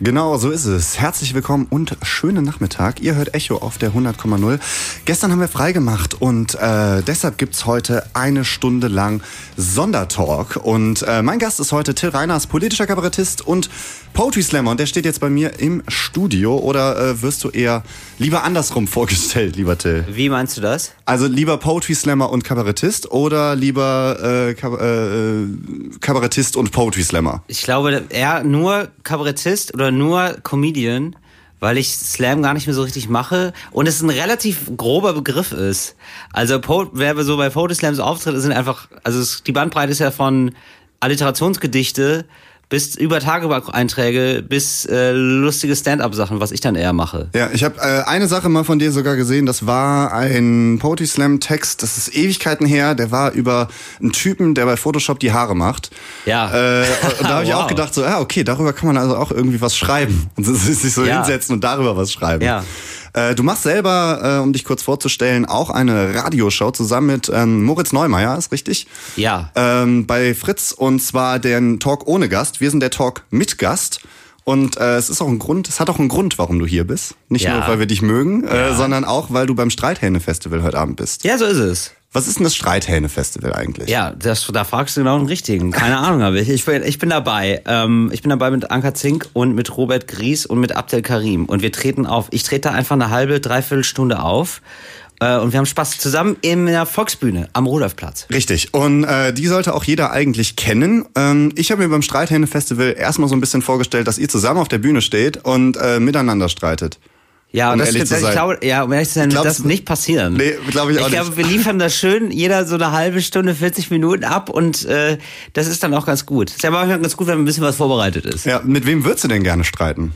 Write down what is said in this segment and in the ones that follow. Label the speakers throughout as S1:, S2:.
S1: Genau, so ist es. Herzlich willkommen und schönen Nachmittag. Ihr hört Echo auf der 100,0. Gestern haben wir freigemacht und äh, deshalb gibt's heute eine Stunde lang Sondertalk. Und äh, mein Gast ist heute Till Reiners, politischer Kabarettist und Poetry Slammer. Und der steht jetzt bei mir im Studio. Oder äh, wirst du eher lieber andersrum vorgestellt, lieber Till?
S2: Wie meinst du das?
S1: Also lieber Poetry Slammer und Kabarettist oder lieber äh, Kab äh, Kabarettist und Poetry Slammer?
S2: Ich glaube, eher nur Kabarettist oder nur Comedian, weil ich Slam gar nicht mehr so richtig mache und es ein relativ grober Begriff ist. Also wer so bei Poetry Slams auftritt, sind einfach, also die Bandbreite ist ja von Alliterationsgedichte bis über Tagebucheinträge bis äh, lustige Stand-up-Sachen, was ich dann eher mache.
S1: Ja, ich habe äh, eine Sache mal von dir sogar gesehen, das war ein Poetry Slam Text, das ist Ewigkeiten her, der war über einen Typen, der bei Photoshop die Haare macht.
S2: Ja.
S1: Äh, und da habe ich
S2: Wow.
S1: auch gedacht, so, ja, okay, darüber kann man also auch irgendwie was schreiben. Und sich so
S2: Ja.
S1: hinsetzen und darüber was schreiben.
S2: Ja.
S1: Äh, du machst selber, äh, um dich kurz vorzustellen, auch eine Radioshow zusammen mit ähm, Moritz Neumeier, ist richtig?
S2: Ja.
S1: ähm, bei Fritz und zwar den Talk ohne Gast. Wir sind der Talk mit Gast. Und äh, es ist auch ein Grund, es hat auch einen Grund, warum du hier bist. Nicht
S2: Ja.
S1: nur, weil wir dich mögen, äh, sondern auch, weil du beim Streithähne-Festival heute Abend bist.
S2: Ja, so ist es.
S1: Was ist denn das Streithähne-Festival eigentlich?
S2: Ja, das, da fragst du genau den richtigen. Keine Ahnung habe ich. Ich bin, ich bin dabei. Ähm, ich bin dabei mit Anka Zink und mit Robert Gries und mit Abdel Karim. Und wir treten auf. Ich trete da einfach eine halbe, dreiviertel Stunde auf. Äh, und wir haben Spaß zusammen in der Volksbühne am Rudolfplatz.
S1: Richtig. Und äh, die sollte auch jeder eigentlich kennen. Ähm, ich habe mir beim Streithähne-Festival erstmal so ein bisschen vorgestellt, dass ihr zusammen auf der Bühne steht und äh, miteinander streitet.
S2: Ja,
S1: Um
S2: und das,
S1: ehrlich zu
S2: ich
S1: sein.
S2: glaube, ja, um ehrlich zu sein,
S1: Ich
S2: wird
S1: glaub,
S2: das nicht passieren.
S1: Nee, glaub ich auch
S2: Ich
S1: nicht.
S2: glaube, wir liefern das schön, jeder so eine halbe Stunde, 40 Minuten ab und äh, das ist dann auch ganz gut. Ist ja manchmal ganz gut, wenn ein bisschen was vorbereitet ist.
S1: Ja, mit wem würdest du denn gerne streiten?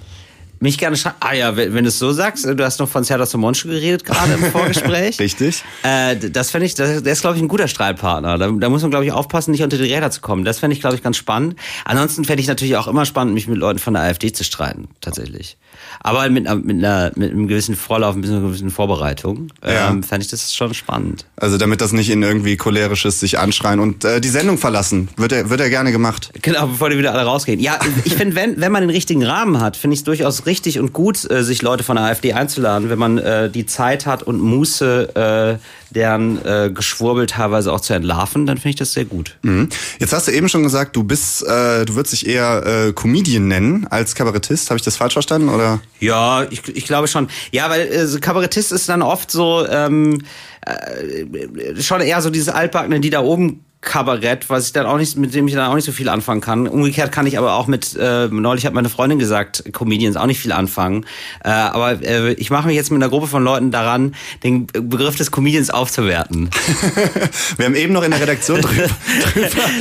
S2: Mich gerne schreiben. Ah ja, wenn, wenn du es so sagst, du hast noch von Serdar Somonsch geredet gerade im Vorgespräch.
S1: Richtig.
S2: Äh, das fände ich, das, der ist, glaube ich, ein guter Streitpartner. Da, da muss man, glaube ich, aufpassen, nicht unter die Räder zu kommen. Das fände ich, glaube ich, ganz spannend. Ansonsten fände ich natürlich auch immer spannend, mich mit Leuten von der AfD zu streiten, tatsächlich. Aber mit, mit, einer, mit einem gewissen Vorlauf, mit einer gewissen Vorbereitung,
S1: Ja.
S2: ähm, fände ich das schon spannend.
S1: Also damit das nicht in irgendwie cholerisches sich anschreien und äh, die Sendung verlassen. Wird er, wird er gerne gemacht.
S2: Genau, bevor die wieder alle rausgehen. Ja, ich finde, wenn, wenn man den richtigen Rahmen hat, finde ich es durchaus richtig und gut, äh, sich Leute von der AfD einzuladen, wenn man äh, die Zeit hat und Muße, äh, deren äh, Geschwurbel teilweise auch zu entlarven, dann finde ich das sehr gut.
S1: Mhm. Jetzt hast du eben schon gesagt, du bist, äh, du würdest dich eher äh, Comedian nennen als Kabarettist. Habe ich das falsch verstanden oder?
S2: Ja, ich, ich glaube schon. Ja, weil äh, Kabarettist ist dann oft so ähm, äh, schon eher so dieses altbackene, die da oben Kabarett, was ich dann auch nicht, mit dem ich dann auch nicht so viel anfangen kann. Umgekehrt kann ich aber auch mit, äh, neulich hat meine Freundin gesagt, Comedians auch nicht viel anfangen. Äh, aber äh, ich mache mich jetzt mit einer Gruppe von Leuten daran, den Begriff des Comedians aufzuwerten.
S1: Wir haben eben noch in der Redaktion drüber.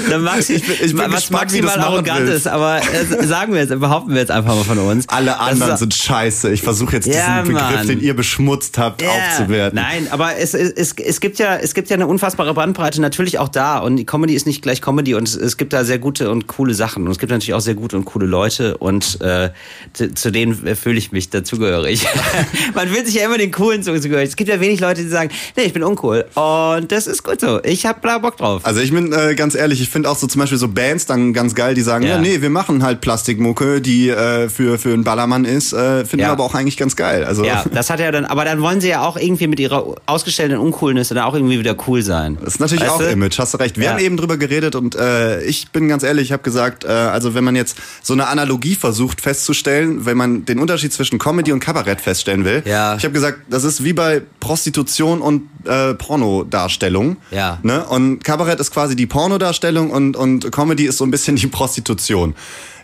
S2: Dann Maxi,
S1: Ich bin- ich bin
S2: was
S1: gespannt,
S2: maximal arrogant ist, aber äh, sagen wir jetzt, behaupten wir jetzt einfach mal von uns.
S1: Alle anderen
S2: ist-
S1: sind scheiße. Ich versuche jetzt
S2: Ja,
S1: diesen Begriff,
S2: Mann.
S1: den ihr beschmutzt habt,
S2: Ja,
S1: aufzuwerten.
S2: Nein, aber es, es, es, es gibt ja es gibt ja eine unfassbare Bandbreite natürlich auch da und die Comedy ist nicht gleich Comedy und es, es gibt da sehr gute und coole Sachen und es gibt natürlich auch sehr gute und coole Leute und äh, zu, zu denen fühle ich mich dazugehörig. Man will sich ja immer den coolen zugehörig. Es gibt ja wenig Leute, die sagen, nee, ich bin uncool und das ist gut so. Ich hab da Bock drauf.
S1: Also ich bin äh, ganz ehrlich, ich finde auch so zum Beispiel so Bands dann ganz geil, die sagen, ja,
S2: Ja.
S1: nee, wir machen halt Plastikmucke, die äh, für, für einen Ballermann ist, äh, finden
S2: Ja.
S1: wir aber auch eigentlich ganz geil. Also
S2: Ja, das hat ja dann, aber dann wollen sie ja auch irgendwie mit ihrer ausgestellten Uncoolness dann auch irgendwie wieder cool sein.
S1: Das ist natürlich
S2: Weißt
S1: auch
S2: du?
S1: Image, hast du recht. Wir
S2: Ja.
S1: haben eben drüber geredet und äh, ich bin ganz ehrlich, ich habe gesagt, äh, also wenn man jetzt so eine Analogie versucht festzustellen, wenn man den Unterschied zwischen Comedy und Kabarett feststellen will,
S2: Ja.
S1: ich habe gesagt, das ist wie bei Prostitution und äh, Pornodarstellung.
S2: Ja.
S1: Ne? Und Kabarett ist quasi die Pornodarstellung und, und Comedy ist so ein bisschen die Prostitution.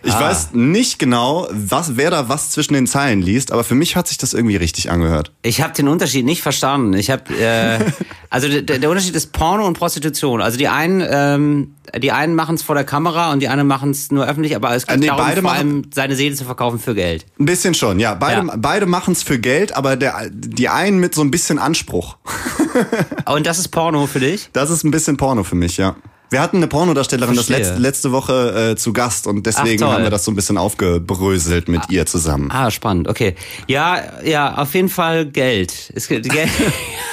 S1: Ich
S2: Ah.
S1: weiß nicht genau, was, wer da was zwischen den Zeilen liest, aber für mich hat sich das irgendwie richtig angehört.
S2: Ich habe den Unterschied nicht verstanden. Ich habe äh, also der, der Unterschied ist Porno und Prostitution. Also die einen ähm, die einen machen es vor der Kamera und die anderen machen es nur öffentlich, aber es geht
S1: Äh, nee,
S2: darum,
S1: beide
S2: vor allem seine Seele zu verkaufen für Geld.
S1: Ein bisschen schon, ja. Beide,
S2: Ja.
S1: beide machen es für Geld, aber der, die einen mit so ein bisschen Anspruch.
S2: Und das ist Porno für dich?
S1: Das ist ein bisschen Porno für mich, ja. Wir hatten eine Pornodarstellerin das letzte, letzte Woche äh, zu Gast und deswegen
S2: Ach,
S1: haben wir das so ein bisschen aufgebröselt mit ihr zusammen.
S2: Ah, spannend, okay. Ja, ja, auf jeden Fall Geld. Es Geld.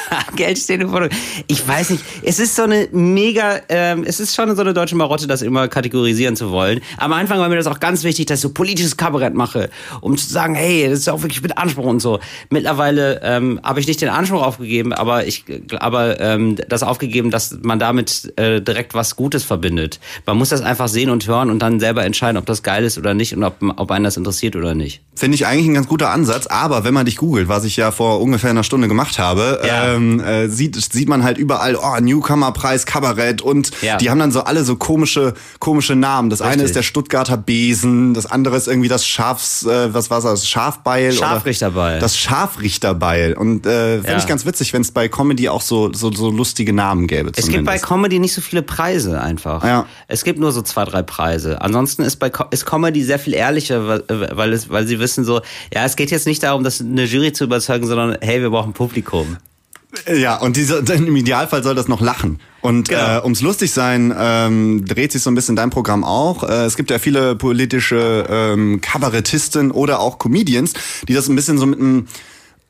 S2: Geld steht im Vordergrund. Ich weiß nicht, es ist so eine mega, ähm, es ist schon so eine deutsche Marotte, das immer kategorisieren zu wollen. Am Anfang war mir das auch ganz wichtig, dass ich so politisches Kabarett mache, um zu sagen, hey, das ist auch wirklich mit Anspruch und so. Mittlerweile ähm, habe ich nicht den Anspruch aufgegeben, aber ich, aber ähm, das aufgegeben, dass man damit äh, direkt was Gutes verbindet. Man muss das einfach sehen und hören und dann selber entscheiden, ob das geil ist oder nicht und ob, ob einen das interessiert oder nicht.
S1: Finde ich eigentlich ein ganz guter Ansatz, aber wenn man dich googelt, was ich ja vor ungefähr einer Stunde gemacht habe,
S2: Ja.
S1: ähm, äh, sieht, sieht man halt überall, oh, Newcomer-Preis, Kabarett und
S2: Ja.
S1: die haben dann so alle so komische, komische Namen. Das eine
S2: Richtig.
S1: ist der Stuttgarter Besen, das andere ist irgendwie das Schafs, äh, was war's, das Schafbeil?
S2: Scharfrichterbeil.
S1: Oder das Scharfrichterbeil. Und äh, finde
S2: Ja.
S1: ich ganz witzig, wenn es bei Comedy auch so, so, so lustige Namen gäbe.
S2: Es gibt bei
S1: zumindest.
S2: Comedy nicht so viele Preise einfach.
S1: Ja.
S2: Es gibt nur so zwei, drei Preise. Ansonsten ist bei ist Comedy sehr viel ehrlicher, weil, weil, es, weil sie wissen so, ja, es geht jetzt nicht darum, das eine Jury zu überzeugen, sondern hey, wir brauchen Publikum.
S1: Ja, und diese, im Idealfall soll das noch lachen. Und
S2: Genau.
S1: äh, ums lustig sein ähm, dreht sich so ein bisschen dein Programm auch. Äh, es gibt ja viele politische ähm, Kabarettisten oder auch Comedians, die das ein bisschen so mit einem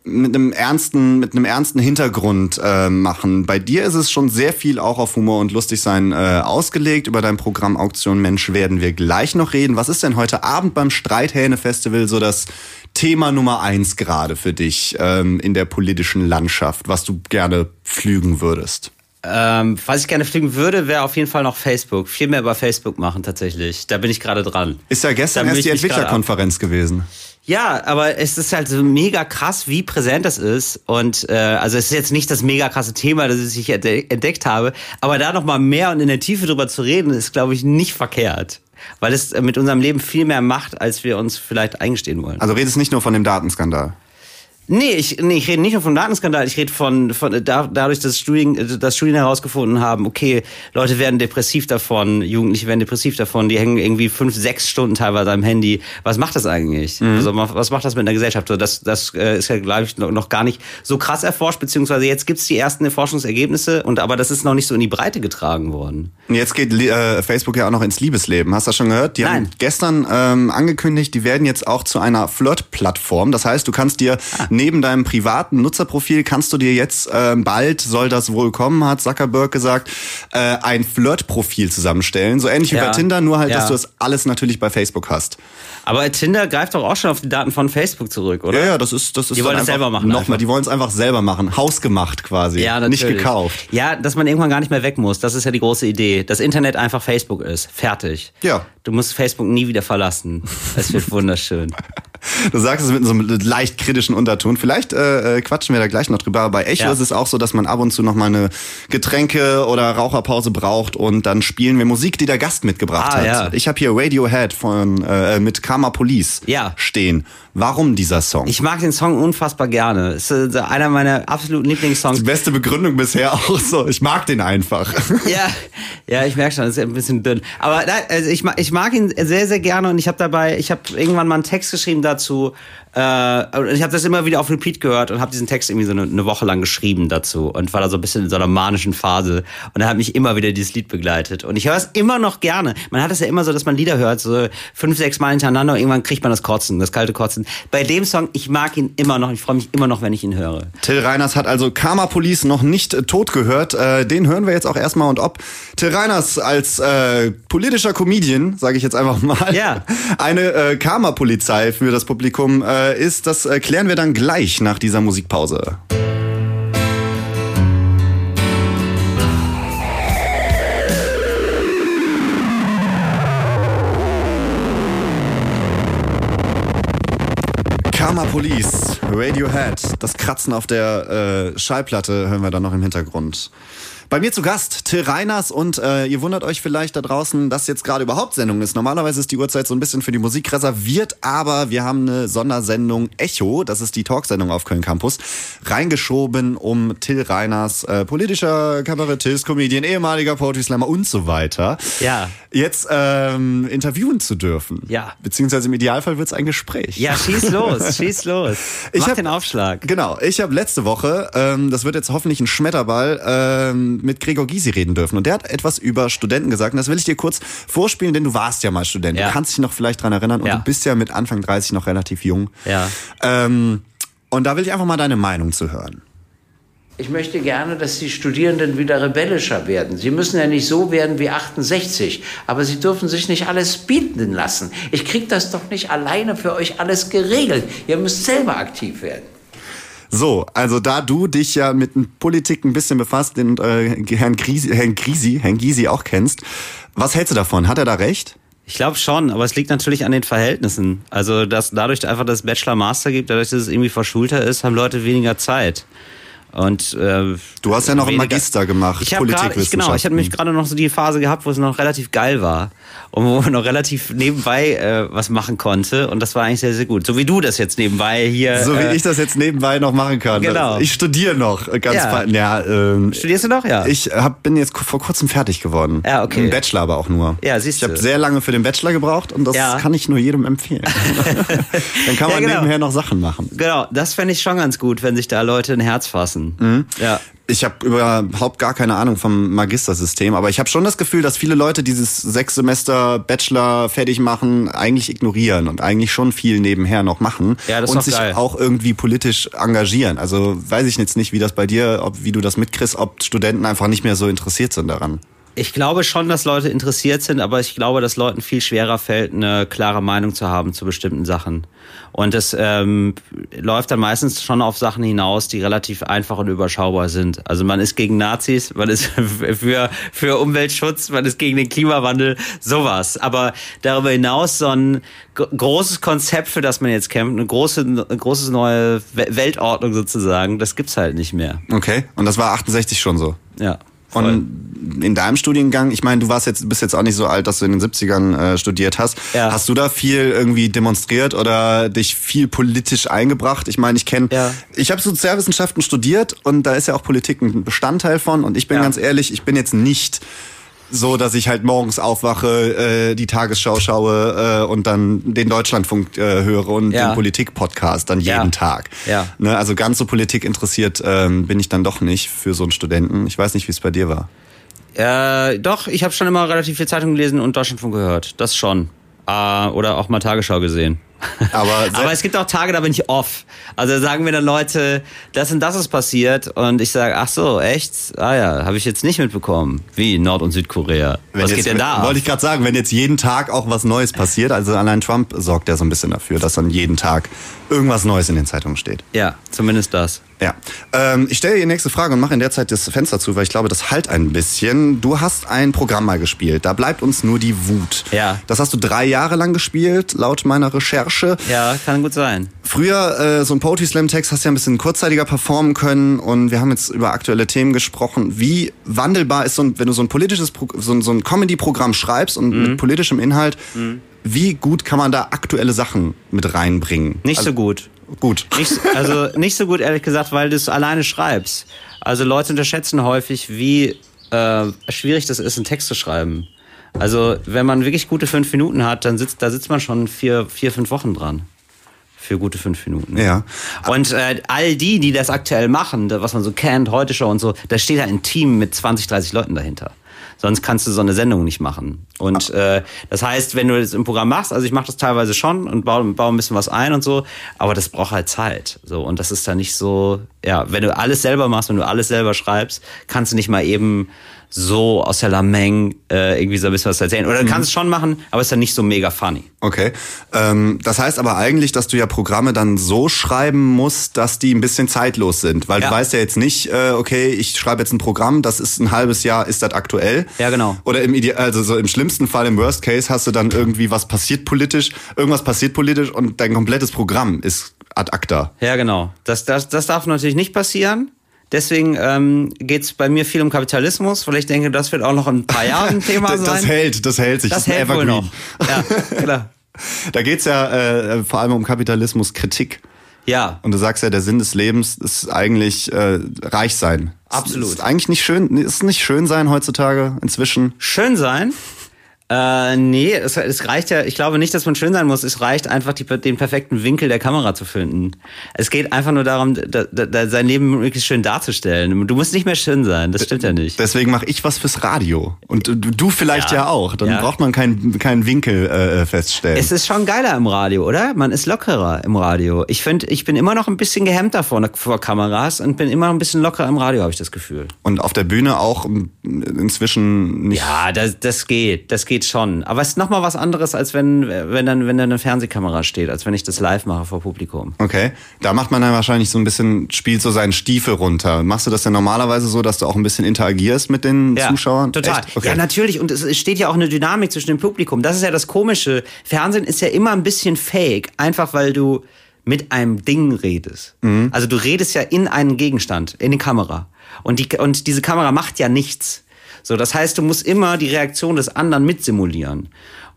S1: mit einem ernsten, mit einem ernsten Hintergrund äh, machen. Bei dir ist es schon sehr viel auch auf Humor und Lustigsein äh, ausgelegt. Über dein Programm Auktion Mensch werden wir gleich noch reden. Was ist denn heute Abend beim Streithähne-Festival so das Thema Nummer eins gerade für dich ähm, in der politischen Landschaft, was du gerne pflügen würdest?
S2: Ähm, was ich gerne fliegen würde, wäre auf jeden Fall noch Facebook. Viel mehr über Facebook machen tatsächlich. Da bin ich gerade dran.
S1: Ist ja gestern erst die Entwicklerkonferenz gewesen.
S2: Ja, aber es ist halt so mega krass, wie präsent das ist. Und äh, also es ist jetzt nicht das mega krasse Thema, das ich entde- entdeckt habe, aber da noch mal mehr und in der Tiefe drüber zu reden, ist, glaube ich, nicht verkehrt. Weil es mit unserem Leben viel mehr macht, als wir uns vielleicht eingestehen wollen.
S1: Also redest nicht nur von dem Datenskandal.
S2: Nee, ich, nee, ich rede nicht nur vom Datenskandal, ich rede von, von da, dadurch, dass Studien, dass Studien herausgefunden haben, okay, Leute werden depressiv davon, Jugendliche werden depressiv davon, die hängen irgendwie fünf, sechs Stunden teilweise am Handy. Was macht das eigentlich? Also, ma- was macht das mit einer Gesellschaft? Das, das äh, ist ja, glaube ich, noch gar nicht so krass erforscht, beziehungsweise jetzt gibt's die ersten Forschungsergebnisse, und aber das ist noch nicht so in die Breite getragen worden.
S1: Und Jetzt geht äh, Facebook ja auch noch ins Liebesleben. Hast du das schon gehört? Die haben
S2: Nein.
S1: gestern ähm, angekündigt, die werden jetzt auch zu einer Flirt-Plattform. Das heißt, du kannst dir
S2: Ah.
S1: Neben deinem privaten Nutzerprofil kannst du dir jetzt ähm, bald soll das wohl kommen, hat Zuckerberg gesagt, äh, ein Flirt-Profil zusammenstellen. So ähnlich wie
S2: Ja.
S1: bei Tinder, nur halt,
S2: Ja.
S1: dass du das alles natürlich bei Facebook hast.
S2: Aber Tinder greift doch auch schon auf die Daten von Facebook zurück, oder?
S1: Ja, ja, das ist das ist
S2: Die wollen es selber machen
S1: Nochmal, die wollen es einfach selber machen, hausgemacht quasi,
S2: Ja, natürlich.
S1: nicht gekauft.
S2: Ja, dass man irgendwann gar nicht mehr weg muss. Das ist ja die große Idee. Das Internet einfach Facebook ist. Fertig.
S1: Ja.
S2: Du musst Facebook nie wieder verlassen. Es wird wunderschön.
S1: Du sagst es mit so einem leicht kritischen Unterton. Vielleicht äh, äh, quatschen wir da gleich noch drüber. Aber bei Echo
S2: Ja.
S1: ist es auch so, dass man ab und zu noch mal eine Getränke- oder Raucherpause braucht und dann spielen wir Musik, die der Gast mitgebracht
S2: Ah,
S1: hat.
S2: ja.
S1: Ich habe hier Radiohead von äh, mit Karma Police
S2: Ja.
S1: stehen. Warum dieser Song?
S2: Ich mag den Song unfassbar gerne. Es ist äh, einer meiner absoluten Lieblingssongs.
S1: die beste Begründung bisher auch so. Ich mag den einfach.
S2: Ja, ja, ich merke schon, das ist ein bisschen dünn. Aber nein, also ich, mag, ich mag ihn sehr, sehr gerne und ich habe dabei, ich habe irgendwann mal einen Text geschrieben dazu. Äh, und ich habe das immer wieder auf Repeat gehört und habe diesen Text irgendwie so eine, eine Woche lang geschrieben dazu und war da so ein bisschen in so einer manischen Phase. Und da hat mich immer wieder dieses Lied begleitet. Und ich höre es immer noch gerne. Man hat es ja immer so, dass man Lieder hört, so fünf, sechs Mal hintereinander und irgendwann kriegt man das Kotzen, das kalte Kotzen. Bei dem Song, ich mag ihn immer noch, ich freue mich immer noch, wenn ich ihn höre.
S1: Till Reiners hat also Karma Police noch nicht äh, tot gehört. Äh, den hören wir jetzt auch erstmal und ob Till Reiners als äh, politischer Comedian, sage ich jetzt einfach mal,
S2: Ja.
S1: eine äh, Karma-Polizei für das Publikum äh, ist, das äh, klären wir dann gleich nach dieser Musikpause. Karma Police, Radiohead, das Kratzen auf der äh, Schallplatte hören wir dann noch im Hintergrund. Bei mir zu Gast Till Reiners und äh, ihr wundert euch vielleicht da draußen, dass jetzt gerade überhaupt Sendung ist. Normalerweise ist die Uhrzeit so ein bisschen für die Musik reserviert, aber wir haben eine Sondersendung Echo, das ist die Talksendung auf Köln Campus, reingeschoben, um Till Reiners, äh, politischer Kabarettist, Comedian, ehemaliger Poetry Slammer und so weiter,
S2: Ja.
S1: jetzt ähm, interviewen zu dürfen.
S2: Ja.
S1: Beziehungsweise im Idealfall wird's ein Gespräch.
S2: Ja, schieß los, schieß los.
S1: Ich
S2: Mach
S1: hab-
S2: den Aufschlag.
S1: Genau, ich habe letzte Woche, ähm, das wird jetzt hoffentlich ein Schmetterball, ähm, mit Gregor Gysi reden dürfen. Und der hat etwas über Studenten gesagt. Und das will ich dir kurz vorspielen, denn du warst ja mal Student.
S2: Ja.
S1: Du kannst dich noch vielleicht dran erinnern. Und
S2: Ja.
S1: du bist ja mit Anfang 30 noch relativ jung.
S2: Ja.
S1: Ähm, und da will ich einfach mal deine Meinung zu hören.
S3: Ich möchte gerne, dass die Studierenden wieder rebellischer werden. Sie müssen ja nicht so werden wie 68, aber sie dürfen sich nicht alles bieten lassen. Ich krieg das doch nicht alleine für euch alles geregelt. Ihr müsst selber aktiv werden.
S1: So, also da du dich ja mit Politik ein bisschen befasst und äh, Herrn, Grisi, Herrn Grisi, Herrn Gysi auch kennst, was hältst du davon? Hat er da recht?
S2: Ich glaube schon, aber es liegt natürlich an den Verhältnissen. Also, dass dadurch einfach das Bachelor-Master gibt, dadurch, dass es irgendwie verschulter ist, haben Leute weniger Zeit. Und äh,
S1: Du hast ja noch einen Magister gemacht,
S2: Ich ich, genau, ich hatte nämlich gerade noch so die Phase gehabt, wo es noch relativ geil war und wo man noch relativ nebenbei äh, was machen konnte und das war eigentlich sehr, sehr gut. So wie du das jetzt nebenbei hier.
S1: So wie
S2: äh,
S1: ich das jetzt nebenbei noch machen kann.
S2: Genau.
S1: Ich studiere noch ganz
S2: Ja.
S1: ja. ja ähm,
S2: Studierst du noch? Ja.
S1: Ich hab, bin jetzt vor kurzem fertig geworden.
S2: Ja, okay.
S1: Im Bachelor aber auch nur.
S2: Ja, siehst
S1: Ich habe
S2: du.
S1: sehr lange für den Bachelor gebraucht und das
S2: Ja.
S1: kann ich nur jedem empfehlen. Dann kann
S2: Ja,
S1: man
S2: genau.
S1: nebenher noch Sachen machen.
S2: Genau, das fände ich schon ganz gut, wenn sich da Leute ein Herz fassen.
S1: Mhm.
S2: Ja.
S1: Ich habe überhaupt gar keine Ahnung vom Magistersystem, aber ich habe schon das Gefühl, dass viele Leute dieses sechs Semester Bachelor fertig machen, eigentlich ignorieren und eigentlich schon viel nebenher noch machen
S2: Ja, das
S1: und sich
S2: geil.
S1: auch irgendwie politisch engagieren. Also weiß ich jetzt nicht, wie das bei dir, ob wie du das mitkriegst, ob Studenten einfach nicht mehr so interessiert sind daran.
S2: Ich glaube schon, dass Leute interessiert sind, aber ich glaube, dass Leuten viel schwerer fällt, eine klare Meinung zu haben zu bestimmten Sachen. Und es ähm, läuft dann meistens schon auf Sachen hinaus, die relativ einfach und überschaubar sind. Also man ist gegen Nazis, man ist für, für Umweltschutz, man ist gegen den Klimawandel, sowas. Aber darüber hinaus so ein gro- großes Konzept, für das man jetzt kämpft, eine große, eine große neue We- Weltordnung sozusagen, das gibt's halt nicht mehr.
S1: Okay, und das war 68 schon so.
S2: Ja. Voll.
S1: Und in deinem Studiengang, ich meine, du warst jetzt, bist jetzt auch nicht so alt, dass du in den 70ern äh, studiert hast.
S2: Ja.
S1: Hast du da viel irgendwie demonstriert oder dich viel politisch eingebracht? Ich meine, ich kenne,
S2: Ja.
S1: ich habe Sozialwissenschaften studiert und da ist ja auch Politik ein Bestandteil von. Und ich bin
S2: Ja.
S1: ganz ehrlich, ich bin jetzt nicht so, dass ich halt morgens aufwache, äh, die Tagesschau schaue äh, und dann den Deutschlandfunk äh, höre und
S2: Ja.
S1: den Politik-Podcast dann jeden
S2: Ja.
S1: Tag.
S2: Ja.
S1: Ne, also ganz so Politik interessiert ähm, bin ich dann doch nicht für so einen Studenten. Ich weiß nicht, wie es bei dir war.
S2: Äh, doch, ich habe schon immer relativ viel Zeitung gelesen und Deutschlandfunk gehört. Das schon. Äh, oder auch mal Tagesschau gesehen.
S1: Aber,
S2: Aber es gibt auch Tage, da bin ich off. Also sagen mir dann Leute, das und das ist passiert und ich sage, ach so, echt? Ah ja, habe ich jetzt nicht mitbekommen. Wie Nord- und Südkorea.
S1: wenn
S2: Was
S1: jetzt,
S2: geht denn da?
S1: Wollte ich gerade sagen, wenn jetzt jeden Tag auch was Neues passiert, also allein Trump sorgt ja so ein bisschen dafür, dass dann jeden Tag irgendwas Neues in den Zeitungen steht.
S2: Ja, zumindest das.
S1: Ja. Ähm, ich stelle dir die nächste Frage und mache in der Zeit das Fenster zu, weil ich glaube, das halt ein bisschen. Du hast ein Programm mal gespielt. Da bleibt uns nur die Wut.
S2: Ja.
S1: Das hast du drei Jahre lang gespielt, laut meiner Recherche.
S2: Ja, kann gut sein.
S1: Früher, äh, so ein Poetry Slam Text hast du ja ein bisschen kurzzeitiger performen können und wir haben jetzt über aktuelle Themen gesprochen. Wie wandelbar ist so ein, wenn du so ein politisches, Pro so ein, so ein Comedy-Programm schreibst und
S2: Mhm.
S1: mit politischem Inhalt, wie gut kann man da aktuelle Sachen mit reinbringen?
S2: Nicht
S1: also,
S2: so gut.
S1: Gut.
S2: Nicht, also nicht so gut, ehrlich gesagt, weil du es alleine schreibst. Also Leute unterschätzen häufig, wie äh, schwierig das ist, einen Text zu schreiben. Also wenn man wirklich gute fünf Minuten hat, dann sitzt, da sitzt man schon vier, vier, fünf Wochen dran. Für gute fünf Minuten.
S1: Ja.
S2: Und äh, all die, die das aktuell machen, was man so kennt, heute schon und so, da steht da ein Team mit 20, 30 Leuten dahinter. Sonst kannst du so eine Sendung nicht machen. Und äh, das heißt, wenn du das im Programm machst, also ich mache das teilweise schon und baue, baue ein bisschen was ein und so, aber das braucht halt Zeit. So und das ist dann nicht so, ja, wenn du alles selber machst, wenn du alles selber schreibst, kannst du nicht mal eben so aus der Lameng äh, irgendwie so ein bisschen was erzählen. Oder du kannst es schon machen, aber ist dann nicht so mega funny.
S1: Okay. Ähm, das heißt aber eigentlich, dass du ja Programme dann so schreiben musst, dass die ein bisschen zeitlos sind. Weil
S2: Ja.
S1: du weißt ja jetzt nicht, äh, okay, ich schreibe jetzt ein Programm, das ist ein halbes Jahr, ist das aktuell.
S2: Ja, genau.
S1: Oder im Ide also so im schlimmsten Fall, im Worst Case, hast du dann irgendwie was passiert politisch, irgendwas passiert politisch und dein komplettes Programm ist ad acta.
S2: Ja, genau. Das, das, das darf natürlich nicht passieren. Deswegen ähm, geht es bei mir viel um Kapitalismus, weil ich denke, das wird auch noch in ein paar Jahren ein Thema
S1: Das,
S2: sein.
S1: das hält, das hält sich.
S2: Das
S1: ist ein
S2: hält wohl noch. Ja, klar.
S1: Da geht's ja äh, vor allem um Kapitalismuskritik.
S2: Ja,
S1: Und du sagst ja, der Sinn des Lebens ist eigentlich äh, reich sein.
S2: Absolut.
S1: Ist eigentlich nicht schön, ist nicht schön sein heutzutage inzwischen.
S2: schön sein. Äh, nee, es, es reicht ja, ich glaube nicht, dass man schön sein muss. Es reicht einfach, die, den perfekten Winkel der Kamera zu finden. Es geht einfach nur darum, da, da, sein Leben möglichst schön darzustellen. Du musst nicht mehr schön sein, das stimmt ja nicht.
S1: Deswegen mache ich was fürs Radio. Und du, du vielleicht ja,
S2: Ja.
S1: auch. Dann
S2: Ja.
S1: braucht man keinen keinen Winkel äh, feststellen.
S2: Es ist schon geiler im Radio, oder? Man ist lockerer im Radio. Ich finde, ich bin immer noch ein bisschen gehemmter vor, vor Kameras und bin immer noch ein bisschen lockerer im Radio, habe ich das Gefühl.
S1: Und auf der Bühne auch inzwischen nicht.
S2: Ja, das, das geht, das geht schon. Aber es ist nochmal was anderes, als wenn, wenn dann, wenn da eine Fernsehkamera steht, als wenn ich das live mache vor Publikum.
S1: Okay. Da macht man dann wahrscheinlich so ein bisschen, spielt so seinen Stiefel runter. Machst du das denn normalerweise so, dass du auch ein bisschen interagierst mit den Zuschauern?
S2: Total.
S1: Okay.
S2: Ja, natürlich. Und es es steht ja auch eine Dynamik zwischen dem Publikum. Das ist ja das Komische. Fernsehen ist ja immer ein bisschen fake, einfach weil du mit einem Ding redest.
S1: Mhm.
S2: Also du redest ja in einen Gegenstand, in die Kamera. Und, die, und diese Kamera macht ja nichts. So, das heißt, du musst immer die Reaktion des anderen mitsimulieren.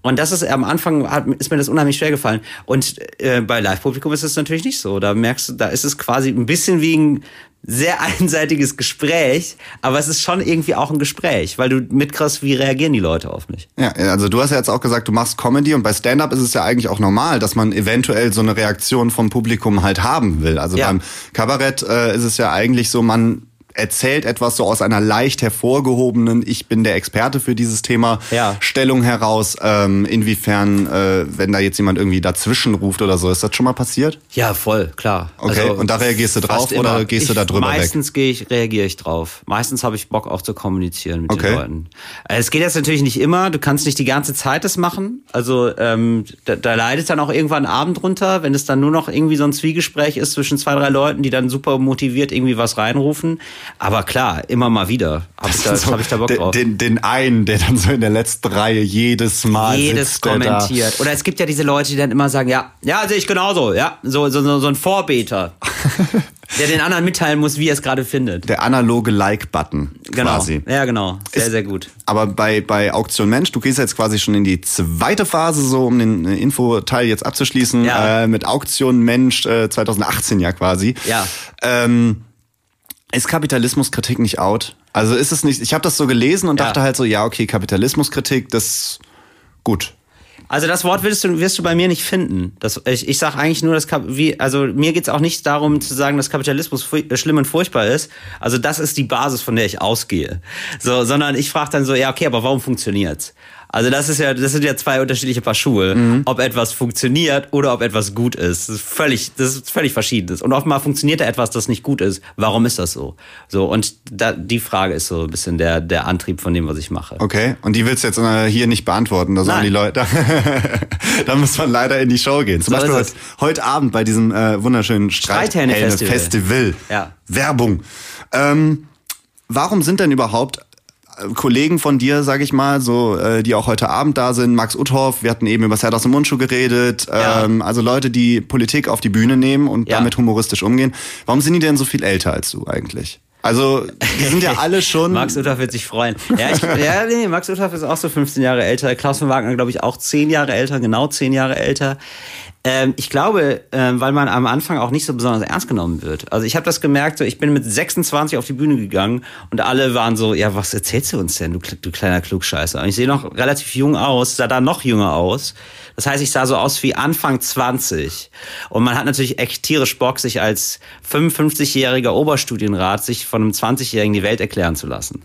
S2: Und das ist am Anfang hat, ist mir das unheimlich schwer gefallen. Und äh, bei Live-Publikum ist es natürlich nicht so. Da merkst du, da ist es quasi ein bisschen wie ein sehr einseitiges Gespräch, aber es ist schon irgendwie auch ein Gespräch, weil du mitkriegst, wie reagieren die Leute auf mich.
S1: Ja, also du hast ja jetzt auch gesagt, du machst Comedy und bei Stand-up ist es ja eigentlich auch normal, dass man eventuell so eine Reaktion vom Publikum halt haben will. Also
S2: Ja.
S1: beim Kabarett äh, ist es ja eigentlich so, man erzählt etwas so aus einer leicht hervorgehobenen, ich bin der Experte für dieses Thema,
S2: Ja.
S1: Stellung heraus. Ähm, inwiefern, äh, wenn da jetzt jemand irgendwie dazwischen ruft oder so, ist das schon mal passiert?
S2: Ja, voll, klar. Also
S1: Okay, und da reagierst du drauf oder gehst du
S2: ich,
S1: da drüber weg?
S2: Meistens gehe ich, reagiere ich drauf. Meistens habe ich Bock auch zu kommunizieren mit
S1: Okay.
S2: den Leuten. Äh, Es geht jetzt natürlich nicht immer, du kannst nicht die ganze Zeit das machen. Also ähm, da, da leidet dann auch irgendwann Abend runter, wenn es dann nur noch irgendwie so ein Zwiegespräch ist zwischen zwei, drei Leuten, die dann super motiviert irgendwie was reinrufen. Aber klar, immer mal wieder habe ich, da,
S1: So,
S2: hab ich da Bock
S1: den,
S2: drauf.
S1: Den, den einen, der dann so in der letzten Reihe jedes Mal
S2: jedes
S1: sitzt,
S2: kommentiert. Oder es gibt ja diese Leute, die dann immer sagen, ja, ja, sehe ich genauso, ja, so, so, so, so ein Vorbeter, der den anderen mitteilen muss, wie er es gerade findet.
S1: Der analoge Like-Button
S2: Genau.
S1: quasi.
S2: Ja, genau. Sehr,
S1: Ist-
S2: sehr gut.
S1: Aber bei, bei Auktion Mensch, du gehst jetzt quasi schon in die zweite Phase, so um den äh, Infoteil jetzt abzuschließen,
S2: Ja.
S1: äh, mit Auktion Mensch äh, 2018 ja quasi.
S2: Ja.
S1: Ähm, ist Kapitalismuskritik nicht out? Also ist es nicht, ich habe das so gelesen und
S2: Ja.
S1: dachte halt so, ja, okay, Kapitalismuskritik, das gut.
S2: Also das Wort wirst du, wirst du bei mir nicht finden. Das, ich ich sage eigentlich nur, dass Kap wie, also mir geht's auch nicht darum zu sagen, dass Kapitalismus äh, schlimm und furchtbar ist. Also das ist die Basis, von der ich ausgehe. So, sondern ich frage dann so, ja okay, aber warum funktioniert's? Also das ist ja, das sind ja zwei unterschiedliche Paar Schuhe. Ob etwas funktioniert oder ob etwas gut ist. Das ist völlig, das ist völlig verschiedenes. Und oftmal funktioniert da etwas, das nicht gut ist. Warum ist das so? So und da, die Frage ist so ein bisschen der der Antrieb von dem, was ich mache.
S1: Okay, und die willst du jetzt äh, hier nicht beantworten, da sollen die Leute, da muss man leider in die Show gehen. Zum
S2: So
S1: Beispiel heute, heute Abend bei diesem äh, wunderschönen
S2: Streithähne-Festival.
S1: Streithähne-Festival.
S2: Ja.
S1: Werbung. Ähm, warum sind denn überhaupt Kollegen von dir, sag ich mal, so, äh, die auch heute Abend da sind, Max Uthoff, wir hatten eben über Serdas und Mundschuh geredet,
S2: Ja.
S1: ähm, also Leute, die Politik auf die Bühne nehmen und
S2: Ja.
S1: damit humoristisch umgehen. Warum sind die denn so viel älter als du eigentlich? Also, die sind ja alle schon.
S2: Max Uthoff wird sich freuen. Ja, ich, ja nee, Max Uthoff ist auch so 15 Jahre älter. Klaus von Wagner, glaube ich, auch 10 Jahre älter, genau 10 Jahre älter. Ähm, ich glaube, ähm, weil man am Anfang auch nicht so besonders ernst genommen wird. Also ich habe das gemerkt, so, ich bin mit 26 auf die Bühne gegangen und alle waren so, ja, was erzählst du uns denn, du, du kleiner Klugscheißer? Und ich sehe noch relativ jung aus, sah da noch jünger aus. Das heißt, ich sah so aus wie Anfang 20. Und man hat natürlich echt tierisch Bock, sich als 55-jähriger Oberstudienrat sich von einem 20-Jährigen die Welt erklären zu lassen.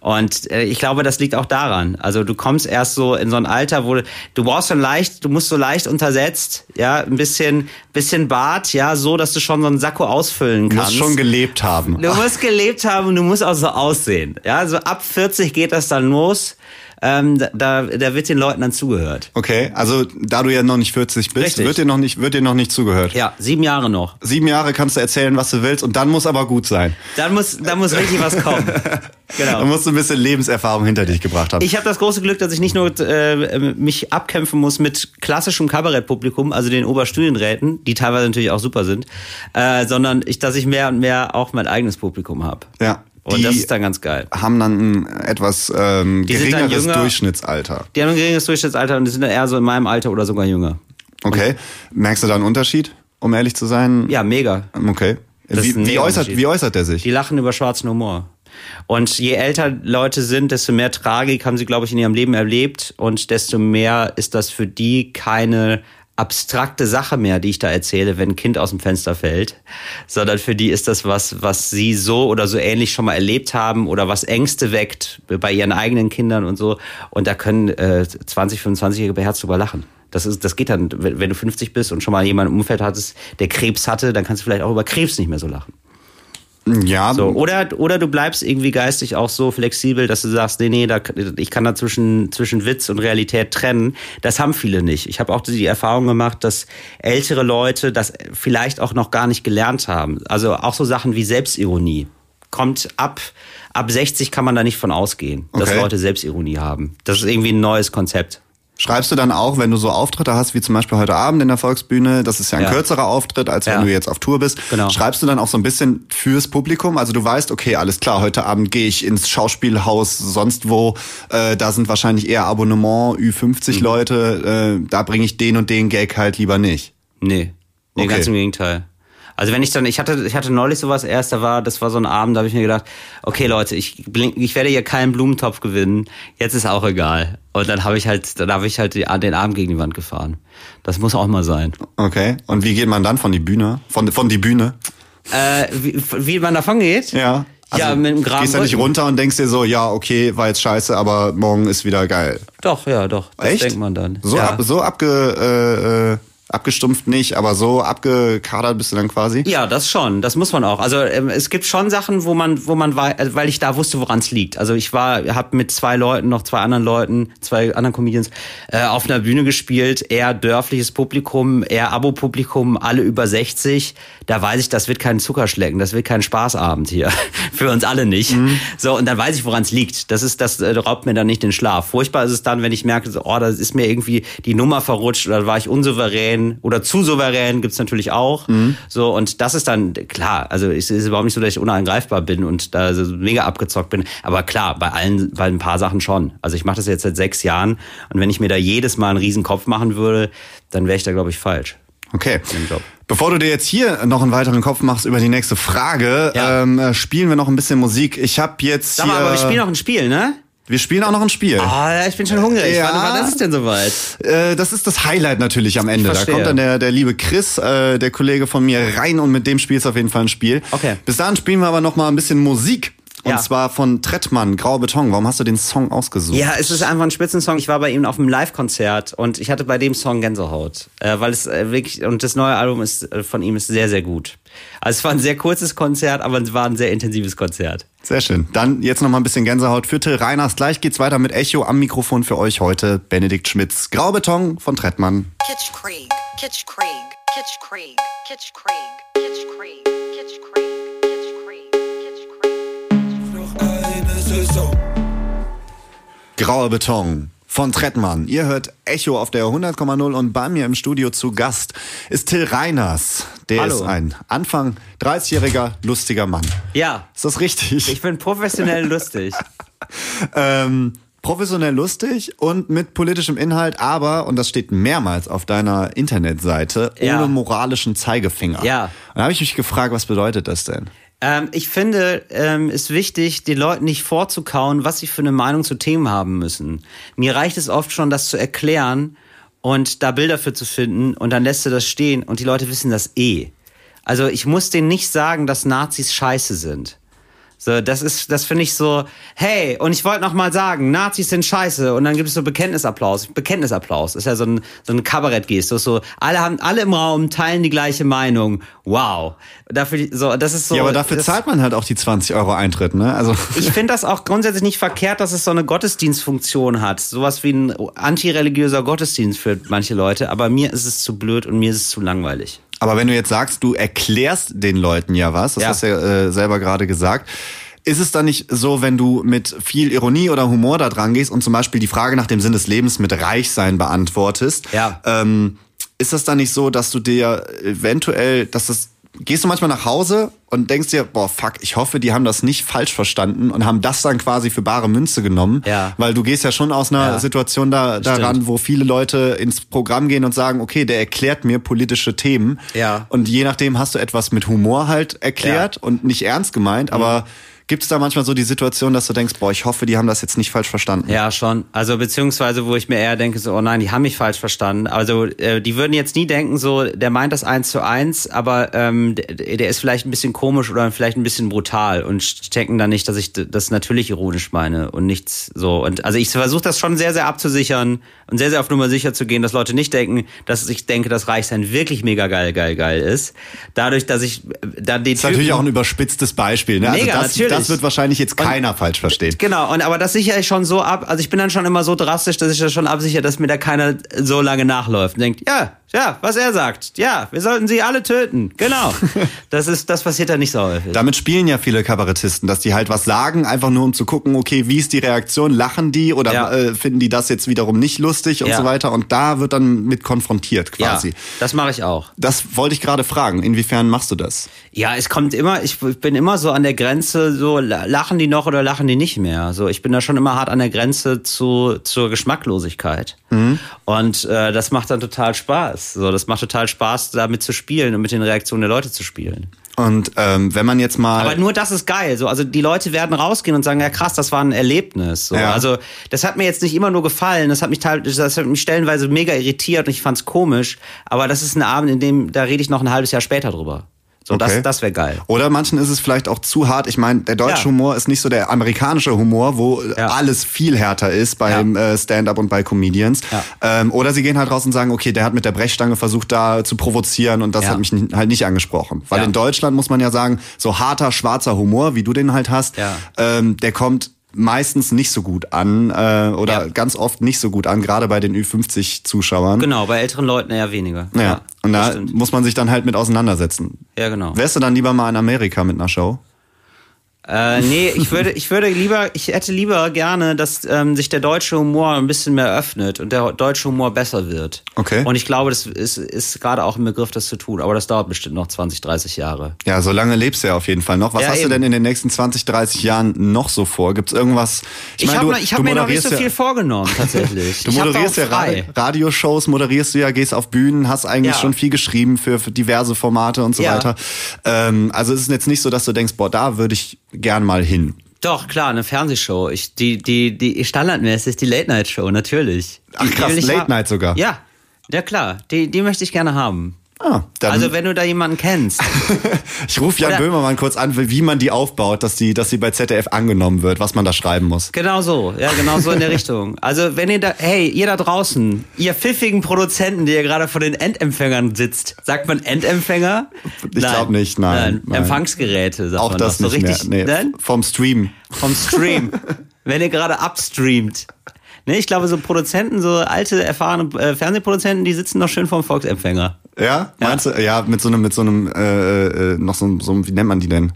S2: Und äh, ich glaube, das liegt auch daran. Also du kommst erst so in so ein Alter, wo du, du brauchst schon leicht, du musst so leicht untersetzt, ja, ein bisschen, bisschen Bart, ja, so, dass du schon so einen Sakko ausfüllen
S1: Du
S2: kannst.
S1: musst schon gelebt haben.
S2: Du musst gelebt haben und du musst auch so aussehen. Ja, so ab 40 geht das dann los. Ähm, da, da wird den Leuten dann zugehört.
S1: Okay, also da du ja noch nicht 40 bist,
S2: Richtig.
S1: wird dir noch nicht, wird dir noch nicht zugehört.
S2: Ja, sieben Jahre noch.
S1: Sieben Jahre kannst du erzählen, was du willst, und dann muss aber gut sein.
S2: Dann muss, dann muss richtig was kommen. Genau.
S1: Dann musst du ein bisschen Lebenserfahrung hinter dich gebracht haben.
S2: Ich habe das große Glück, dass ich nicht nur äh, mich abkämpfen muss mit klassischem Kabarettpublikum, also den Oberstudienräten, die teilweise natürlich auch super sind, äh, sondern ich, dass ich mehr und mehr auch mein eigenes Publikum habe.
S1: ja.
S2: Und
S1: die
S2: das ist dann ganz geil.
S1: haben dann ein etwas ähm, geringeres
S2: jünger.
S1: Durchschnittsalter.
S2: Die haben ein geringes Durchschnittsalter und die sind dann eher so in meinem Alter oder sogar jünger.
S1: Okay. Merkst du da einen Unterschied, um ehrlich zu sein?
S2: Ja, mega.
S1: Okay.
S2: Das ist
S1: Wie, wie, äußert, wie äußert der sich?
S2: Die lachen über schwarzen Humor. Und je älter Leute sind, desto mehr Tragik haben sie, glaube ich, in ihrem Leben erlebt und desto mehr ist das für die keine abstrakte Sache mehr, die ich da erzähle, wenn ein Kind aus dem Fenster fällt, sondern für die ist das was, was sie so oder so ähnlich schon mal erlebt haben oder was Ängste weckt bei ihren eigenen Kindern und so. Und da können äh, 20, 25-Jährige bei Herz drüber lachen. Das, ist, das geht dann, wenn du 50 bist und schon mal jemanden im Umfeld hattest, der Krebs hatte, dann kannst du vielleicht auch über Krebs nicht mehr so lachen.
S1: Ja,
S2: So, oder, oder du bleibst irgendwie geistig auch so flexibel, dass du sagst, nee, nee, da, ich kann da zwischen, zwischen Witz und Realität trennen. Das haben viele nicht. Ich habe auch die Erfahrung gemacht, dass ältere Leute das vielleicht auch noch gar nicht gelernt haben. Also auch so Sachen wie Selbstironie. Kommt ab, ab 60 kann man da nicht von ausgehen, dass
S1: Okay.
S2: Leute Selbstironie haben. Das ist irgendwie ein neues Konzept.
S1: Schreibst du dann auch, wenn du so Auftritte hast, wie zum Beispiel heute Abend in der Volksbühne, das ist ja ein
S2: Ja.
S1: kürzerer Auftritt, als wenn
S2: Ja.
S1: du jetzt auf Tour bist,
S2: Genau.
S1: schreibst du dann auch so ein bisschen fürs Publikum? Also du weißt, okay, alles klar, heute Abend gehe ich ins Schauspielhaus, sonst wo, äh, da sind wahrscheinlich eher Abonnement,
S2: Mhm.
S1: Ü50 Leute, äh, da bringe ich den und den Gag halt lieber nicht.
S2: Nee, nee
S1: Okay.
S2: ganz im Gegenteil. Also wenn ich dann, ich hatte, ich hatte neulich sowas erst, da war, das war so ein Abend, da habe ich mir gedacht, okay Leute, ich, ich werde hier keinen Blumentopf gewinnen, jetzt ist auch egal. Und dann habe ich halt, dann habe ich halt den Arm gegen die Wand gefahren. Das muss auch mal sein.
S1: Okay. Und wie geht man dann von die Bühne? Von, von die Bühne?
S2: Äh, wie, wie man davon geht?
S1: Ja.
S2: ja, mit dem Graben.
S1: Gehst du nicht runter und denkst dir so, ja, okay, war jetzt scheiße, aber morgen ist wieder geil.
S2: Doch, ja, doch. Das
S1: Echt?
S2: denkt man dann.
S1: So,
S2: ja.
S1: ab, so abge, äh, äh, abgestumpft nicht, aber so abgekadert bist du dann quasi?
S2: Ja, das schon. Das muss man auch. Also ähm, es gibt schon Sachen, wo man, wo man wei- äh, weil ich da wusste, woran es liegt. Also ich war, habe mit zwei Leuten, noch zwei anderen Leuten, zwei anderen Comedians äh, auf einer Bühne gespielt. Eher dörfliches Publikum, eher Abo-Publikum, alle über 60. Da weiß ich, das wird kein Zuckerschlecken, das wird kein Spaßabend hier für uns alle nicht. So und dann weiß ich, woran es liegt. Das ist, das äh, raubt mir dann nicht den Schlaf. Furchtbar ist es dann, wenn ich merke, so, oh, da ist mir irgendwie die Nummer verrutscht oder war ich unsouverän oder zu souverän gibt's natürlich auch. So und das ist dann klar. Also es ist überhaupt nicht so, dass ich unangreifbar bin und da so mega abgezockt bin. Aber klar, bei allen, bei ein paar Sachen schon. Also ich mache das jetzt seit sechs Jahren und wenn ich mir da jedes Mal einen riesen Kopf machen würde, dann wäre ich da glaube ich falsch.
S1: Okay. Bevor du dir jetzt hier noch einen weiteren Kopf machst über die nächste Frage,
S2: Ja.
S1: ähm, äh, spielen wir noch ein bisschen Musik. Ich habe jetzt
S2: Sag
S1: hier,
S2: mal, aber wir spielen noch ein Spiel, ne?
S1: Wir spielen auch noch ein Spiel.
S2: Ah, ich bin schon hungrig.
S1: Ja.
S2: Wann, wann ist es denn soweit?
S1: Äh, das ist das Highlight natürlich am Ende. Da kommt dann der, der liebe Chris, äh, der Kollege von mir, rein und mit dem spielst du auf jeden Fall ein Spiel.
S2: Okay.
S1: Bis dahin spielen wir aber noch mal ein bisschen Musik. Und
S2: Ja.
S1: zwar von Trettmann, Grau Beton. Warum hast du den Song ausgesucht?
S2: Ja, es ist einfach ein Spitzensong. Ich war bei ihm auf einem Live-Konzert und ich hatte bei dem Song Gänsehaut, äh, weil es äh, wirklich und das neue Album ist äh, von ihm ist sehr sehr gut. Also es war ein sehr kurzes Konzert, aber es war ein sehr intensives Konzert.
S1: Sehr schön. Dann jetzt noch mal ein bisschen Gänsehaut für Till Reiners. Gleich geht's weiter mit Echo am Mikrofon für euch heute. Benedikt Schmitz, Graubeton von Trettmann.
S4: Kitsch Krieg, Kitsch Krieg, Kitsch Krieg, Kitsch Krieg, Kitsch Krieg, Kitsch Krieg,
S1: Grauer Beton von Trettmann. Ihr hört Echo auf der 100,0 und bei mir im Studio zu Gast ist Till Reiners. Der
S2: Hallo.
S1: ist ein Anfang 30-jähriger, lustiger Mann.
S2: Ja,
S1: Ist das richtig?
S2: ich bin professionell lustig.
S1: ähm, professionell lustig und mit politischem Inhalt, aber, und das steht mehrmals auf deiner Internetseite,
S2: Ja.
S1: ohne moralischen Zeigefinger.
S2: Ja.
S1: Und da habe ich mich gefragt, was bedeutet das denn?
S2: Ähm, ich finde, ähm, ist wichtig, den Leuten nicht vorzukauen, was sie für eine Meinung zu Themen haben müssen. Mir reicht es oft schon, das zu erklären und da Bilder für zu finden und dann lässt du das stehen und die Leute wissen das eh. Also ich muss denen nicht sagen, dass Nazis scheiße sind. So, das ist, das finde ich so, hey, und ich wollte noch mal sagen, Nazis sind scheiße, und dann gibt es so Bekenntnisapplaus. Bekenntnisapplaus ist ja so ein, so ein Kabarettgestus, so, alle haben, alle im Raum teilen die gleiche Meinung. Wow. Dafür, so, das ist so.
S1: ja, aber dafür
S2: das,
S1: zahlt man halt auch die 20 Euro Eintritt, ne? Also.
S2: ich finde das auch grundsätzlich nicht verkehrt, dass es so eine Gottesdienstfunktion hat. Sowas wie ein antireligiöser Gottesdienst für manche Leute. Aber mir ist es zu blöd und mir ist es zu langweilig.
S1: Aber wenn du jetzt sagst, du erklärst den Leuten ja was, das
S2: Ja.
S1: hast du ja äh, selber gerade gesagt, ist es dann nicht so, wenn du mit viel Ironie oder Humor da dran gehst und zum Beispiel die Frage nach dem Sinn des Lebens mit Reichsein beantwortest,
S2: Ja.
S1: ähm, ist das dann nicht so, dass du dir eventuell, dass das Gehst du manchmal nach Hause und denkst dir, boah, fuck, ich hoffe, die haben das nicht falsch verstanden und haben das dann quasi für bare Münze genommen.
S2: Ja.
S1: Weil du gehst ja schon aus einer
S2: Ja.
S1: Situation da, daran,
S2: Stimmt.
S1: wo viele Leute ins Programm gehen und sagen, okay, der erklärt mir politische Themen.
S2: Ja.
S1: Und je nachdem hast du etwas mit Humor halt erklärt
S2: Ja.
S1: und nicht ernst gemeint, aber Gibt es da manchmal so die Situation, dass du denkst, boah, ich hoffe, die haben das jetzt nicht falsch verstanden?
S2: Ja, schon. Also beziehungsweise, wo ich mir eher denke, so, oh nein, die haben mich falsch verstanden. Also äh, die würden jetzt nie denken, so, der meint das eins zu eins, aber ähm, der, der ist vielleicht ein bisschen komisch oder vielleicht ein bisschen brutal und checken dann nicht, dass ich das natürlich ironisch meine und nichts so. Und also ich versuche das schon sehr, sehr abzusichern und sehr, sehr auf Nummer sicher zu gehen, dass Leute nicht denken, dass ich denke, dass Reichsein wirklich mega geil, geil, geil ist. Dadurch, dass ich äh, dann den
S1: Das ist natürlich auch ein überspitztes Beispiel. Ne?
S2: Mega,
S1: also das,
S2: natürlich.
S1: Das wird wahrscheinlich jetzt keiner falsch verstehen.
S2: Genau, und aber das sichere ich schon so ab, also ich bin dann schon immer so drastisch, dass ich das schon absichere, dass mir da keiner so lange nachläuft und denkt, ja, ja, was er sagt, ja, wir sollten sie alle töten. Genau. das ist, das passiert da nicht so häufig.
S1: Damit spielen ja viele Kabarettisten, dass die halt was sagen, einfach nur um zu gucken, okay, wie ist die Reaktion, lachen die oder
S2: Ja.
S1: äh, finden die das jetzt wiederum nicht lustig und
S2: Ja.
S1: so weiter. Und da wird dann mit konfrontiert quasi.
S2: Ja, das mache ich auch.
S1: Das wollte ich gerade fragen. Inwiefern machst du das?
S2: Ja, es kommt immer, ich bin immer so an der Grenze, so la- lachen die noch oder lachen die nicht mehr. So, ich bin da schon immer hart an der Grenze zu, zur Geschmacklosigkeit. Und äh, das macht dann total Spaß. So, das macht total Spaß, damit zu spielen und mit den Reaktionen der Leute zu spielen.
S1: Und ähm, wenn man jetzt mal.
S2: Aber nur das ist geil. So, also die Leute werden rausgehen und sagen, ja krass, das war ein Erlebnis. So,
S1: Ja.
S2: Also das hat mir jetzt nicht immer nur gefallen, das hat mich teil, das hat mich stellenweise mega irritiert und ich fand's komisch. Aber das ist ein Abend, in dem da rede ich noch ein halbes Jahr später drüber. So,
S1: Okay.
S2: das, das wäre geil.
S1: Oder manchen ist es vielleicht auch zu hart. Ich meine, der deutsche
S2: Ja.
S1: Humor ist nicht so der amerikanische Humor, wo
S2: Ja.
S1: alles viel härter ist beim äh, Stand-up und bei Comedians.
S2: Ja.
S1: Ähm, oder sie gehen halt raus und sagen, okay, der hat mit der Brechstange versucht, da zu provozieren und das
S2: Ja.
S1: hat mich halt nicht angesprochen. Weil
S2: Ja.
S1: in Deutschland muss man ja sagen, so harter, schwarzer Humor, wie du den halt hast,
S2: Ja.
S1: ähm, der kommt meistens nicht so gut an äh, oder
S2: Ja.
S1: ganz oft nicht so gut an, gerade bei den Ü50-Zuschauern.
S2: Genau, bei älteren Leuten eher weniger.
S1: Ja. und
S2: das
S1: da
S2: stimmt.
S1: muss man sich dann halt mit auseinandersetzen.
S2: Ja, genau.
S1: Wärst du dann lieber mal in Amerika mit einer Show?
S2: Äh, nee, ich würde, ich würde lieber, ich hätte lieber gerne, dass ähm, sich der deutsche Humor ein bisschen mehr öffnet und der deutsche Humor besser wird.
S1: Okay.
S2: Und ich glaube, das ist, ist gerade auch im Begriff, das zu tun. Aber das dauert bestimmt noch 20, 30 Jahre.
S1: Ja, so lange lebst du ja auf jeden Fall noch. Was
S2: Ja,
S1: hast du
S2: eben.
S1: denn in den nächsten 20, 30 Jahren noch so vor? Gibt's irgendwas?
S2: Ich, habe
S1: du-
S2: ich
S1: du
S2: hab mir noch nicht so viel
S1: ja,
S2: vorgenommen, tatsächlich.
S1: Du moderierst ja Radioshows, moderierst du ja, gehst auf Bühnen, hast eigentlich
S2: Ja.
S1: schon viel geschrieben für, für diverse Formate und so weiter. Ähm, also es ist jetzt nicht so, dass du denkst, boah, da würde ich gern mal hin.
S2: Doch, klar, eine Fernsehshow. Ich, die, die, die standardmäßig die Late-Night-Show, natürlich.
S1: Ach,
S2: Die-
S1: krass,
S2: will ich
S1: Late
S2: haben.
S1: Night sogar?
S2: Ja, ja klar. Die, die möchte ich gerne haben.
S1: Ah, dann,
S2: Also wenn du da jemanden kennst.
S1: ich rufe Jan
S2: Oder-
S1: Böhmermann kurz an, wie man die aufbaut, dass die, dass sie bei ZDF angenommen wird, was man da schreiben muss.
S2: Genau so, ja, genau so in der Richtung. Also wenn ihr da, hey, ihr da draußen, ihr pfiffigen Produzenten, die ihr gerade vor den Endempfängern sitzt, sagt man Endempfänger?
S1: Ich glaub nicht, nein, nein.
S2: Empfangsgeräte, sagt
S1: Auch
S2: man
S1: das nicht
S2: so richtig,
S1: mehr. Nee,
S2: Nein?
S1: vom Stream.
S2: Vom Stream. wenn ihr gerade upstreamt. Ne, ich glaube, so Produzenten, so alte, erfahrene äh, Fernsehproduzenten, die sitzen noch schön vorm Volksempfänger.
S1: Ja? Meinst du? Ja, mit so einem, mit so einem, äh, äh, noch so, einem- so wie nennt man die denn?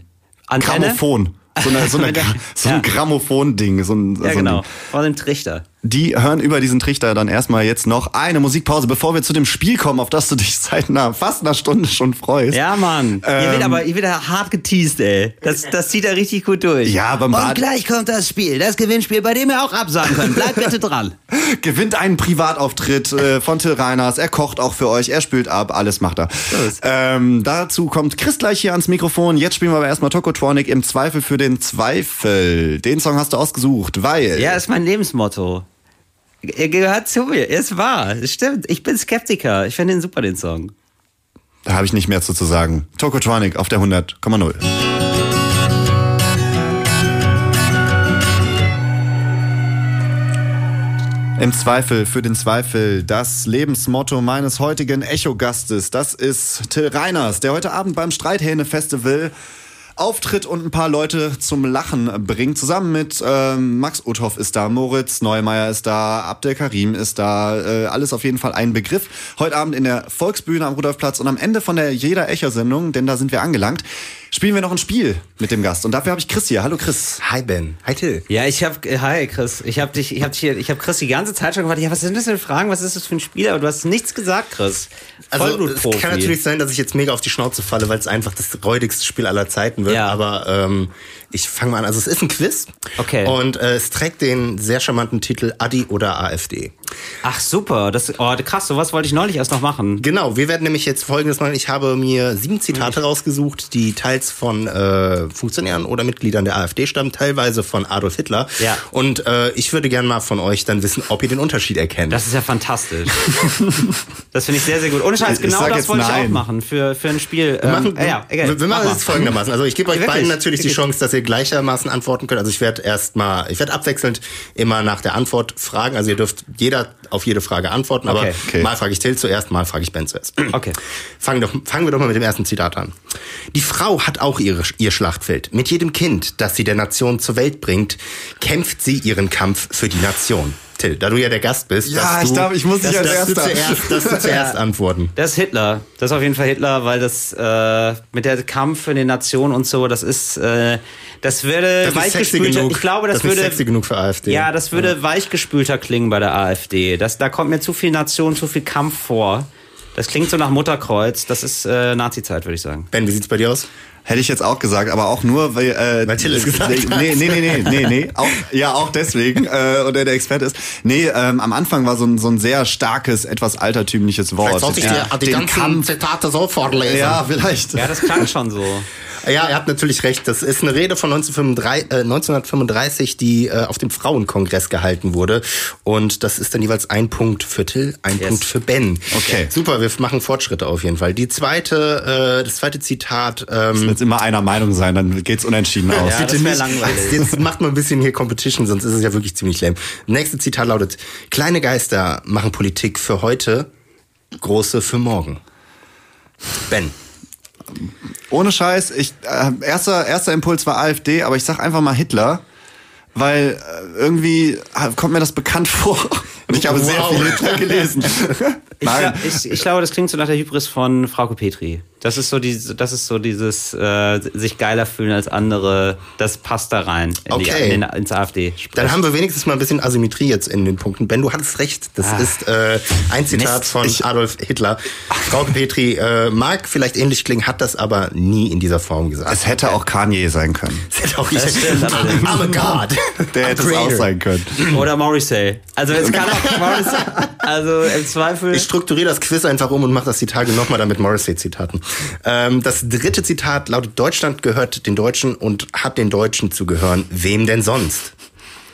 S2: Antenne?
S1: Grammophon. So, eine, so, eine, so ein. Grammophon-Ding. So ein,
S2: Ja,
S1: so ein
S2: genau.
S1: Ding.
S2: Vor dem Trichter.
S1: Die hören über diesen Trichter dann erstmal jetzt noch eine Musikpause, bevor wir zu dem Spiel kommen, auf das du dich seit einer, fast einer Stunde schon freust.
S2: Ja, Mann.
S1: Ähm,
S2: wird aber hier wird hart geteased, ey. Das, das zieht er richtig gut durch.
S1: Ja, beim
S2: Und gleich kommt das Spiel, das Gewinnspiel, bei dem ihr auch absagen könnt. Bleibt bitte dran.
S1: Gewinnt einen Privatauftritt äh, von Till Reiners. Er kocht auch für euch, er spült ab, alles macht er. Ähm, dazu kommt Chris gleich hier ans Mikrofon. Jetzt spielen wir aber erstmal Tokotronic im Zweifel für den Zweifel. Den Song hast du ausgesucht, weil.
S2: Ja, ist mein Lebensmotto. Er gehört zu mir. Es war. Es stimmt. Ich bin Skeptiker. Ich finde den super, den Song.
S1: Da habe ich nicht mehr zu, zu sagen. Tokotronic auf der 100,0. Im Zweifel für den Zweifel das Lebensmotto meines heutigen Echo-Gastes. Das ist Till Reiners, der heute Abend beim Streithähne-Festival auftritt und ein paar Leute zum Lachen bringt. Zusammen mit ähm, Max Uthoff ist da, Moritz Neumeier ist da, Abdel Karim ist da. Äh, alles auf jeden Fall ein Begriff. Heute Abend in der Volksbühne am Rudolfplatz und am Ende von der Jeder Echo-Sendung, denn da sind wir angelangt, spielen wir noch ein Spiel mit dem Gast. Und dafür habe ich Chris hier. Hallo Chris.
S5: Hi Ben. Hi Till.
S2: Ja, ich hab, äh, hi Chris, ich hab dich, ich hab dich hier, ich hab Chris die ganze Zeit schon gefragt, ja, was sind das für Fragen, was ist das für ein Spiel, aber du hast nichts gesagt, Chris.
S5: Also es kann natürlich sein, dass ich jetzt mega auf die Schnauze falle, weil es einfach das räudigste Spiel aller Zeiten wird.
S2: Ja.
S5: Aber ähm, ich fange mal an. Also es ist ein Quiz.
S2: Okay.
S5: Und äh, es trägt den sehr charmanten Titel Adi oder AfD.
S2: Ach super, das, oh, krass, sowas wollte ich neulich erst noch machen.
S5: Genau, wir werden nämlich jetzt folgendes machen. Ich habe mir sieben Zitate rausgesucht, die teils von äh, Funktionären oder Mitgliedern der AfD stammen, teilweise von Adolf Hitler.
S2: Ja.
S5: Und äh, ich würde gerne mal von euch dann wissen, ob ihr den Unterschied erkennt.
S2: Das ist ja fantastisch. das finde ich sehr, sehr gut. Ohne Scheiß,
S1: Ich
S2: genau das
S1: jetzt
S2: wollte ich auch machen für, für ein Spiel.
S5: Wir machen,
S2: Ähm, äh, ja, egal.
S5: wir, wir
S2: Mach
S5: machen
S2: mal.
S5: es folgendermaßen. Also ich gebe euch
S2: Wirklich?
S5: beiden natürlich die
S2: Wirklich?
S5: Chance, dass ihr gleichermaßen antworten könnt. Also ich werde erstmal, ich werde abwechselnd immer nach der Antwort fragen. Also ihr dürft jeder auf jede Frage antworten, aber
S2: Okay.
S1: Okay.
S5: mal frage ich Till zuerst, mal frage ich Ben zuerst.
S2: Okay.
S5: Fangen, doch, fangen wir doch mal mit dem ersten Zitat an. Die Frau hat auch ihre, ihr Schlachtfeld. Mit jedem Kind, das sie der Nation zur Welt bringt, kämpft sie ihren Kampf für die Nation. Till, da du ja der Gast bist,
S1: Ja, ich darf- ich muss nicht
S5: dass,
S1: als Erster.
S5: zuerst, dass du zuerst antworten.
S2: Das ist Hitler. Das ist auf jeden Fall Hitler, weil das äh, mit der Kampf für die Nation und so, das ist, äh, das würde
S5: Das genug.
S2: Ich glaube, das,
S5: das
S2: würde
S5: sexy genug für AfD.
S2: Ja, das würde weichgespülter klingen bei der AfD. Das, da kommt mir zu viel Nation, zu viel Kampf vor. Das klingt so nach Mutterkreuz. Das ist äh, Nazi-Zeit, würde ich sagen.
S5: Ben, wie sieht's bei dir aus?
S1: Hätte ich jetzt auch gesagt, aber auch nur, weil... Äh,
S5: Weil Till es gesagt hat.
S1: Nee, nee, nee, nee, nee, nee. Auch, ja, auch deswegen, äh, und er der Experte ist. Nee, ähm, am Anfang war so ein, so ein sehr starkes, etwas altertümliches Wort.
S5: Vielleicht sollte ich dir die
S1: Den
S5: ganzen
S1: Kampf-
S5: Zitate so vorlesen.
S1: Ja, vielleicht.
S2: Ja, das klang schon so.
S5: Ja, er hat natürlich recht. Das ist eine Rede von 1935, äh, 1935 die äh, auf dem Frauenkongress gehalten wurde. Und das ist dann jeweils ein Punkt für Till, ein
S2: Yes.
S5: Punkt für Ben.
S1: Okay.
S5: Super, wir machen Fortschritte auf jeden Fall. Die zweite, äh, das zweite Zitat. Ähm,
S1: Jetzt immer einer Meinung sein, dann geht's unentschieden aus.
S2: Ja, das wär langweilig.
S5: Jetzt macht mal ein bisschen hier Competition, sonst ist es ja wirklich ziemlich lame. Nächste Zitat lautet, kleine Geister machen Politik für heute, große für morgen. Ben.
S1: Ohne Scheiß, ich, äh, erster, erster Impuls war AfD, aber ich sag einfach mal Hitler, weil äh, irgendwie kommt mir das bekannt vor. Und ich habe sehr
S5: Wow.
S1: viel Hitler gelesen.
S2: Ich, ich, ich glaube, das klingt so nach der Hybris von Frauke Petri. Das ist so diese, das ist so dieses äh, sich geiler fühlen als andere. Das passt da rein in die,
S5: Okay.
S2: in den, ins AfD.
S5: Dann haben wir wenigstens mal ein bisschen Asymmetrie jetzt in den Punkten. Ben, du hattest recht. Das ist äh, ein Zitat
S2: Mist.
S5: von Adolf Hitler. Frau Petri äh, mag vielleicht ähnlich klingen, hat das aber nie in dieser Form gesagt.
S1: Es hätte auch Kanye sein können.
S5: Es hätte auch
S2: Das stimmt.
S5: I'm a God.
S1: Der
S5: I'm
S1: hätte es auch sein können.
S2: Oder Morrissey. Also es kann auch Morrissey. Also im Zweifel.
S5: Ich strukturiere das Quiz einfach um und mache das die Tage nochmal dann mit Morrissey-Zitaten. Ähm, das dritte Zitat lautet, Deutschland gehört den Deutschen und hat den Deutschen zu gehören. Wem denn sonst?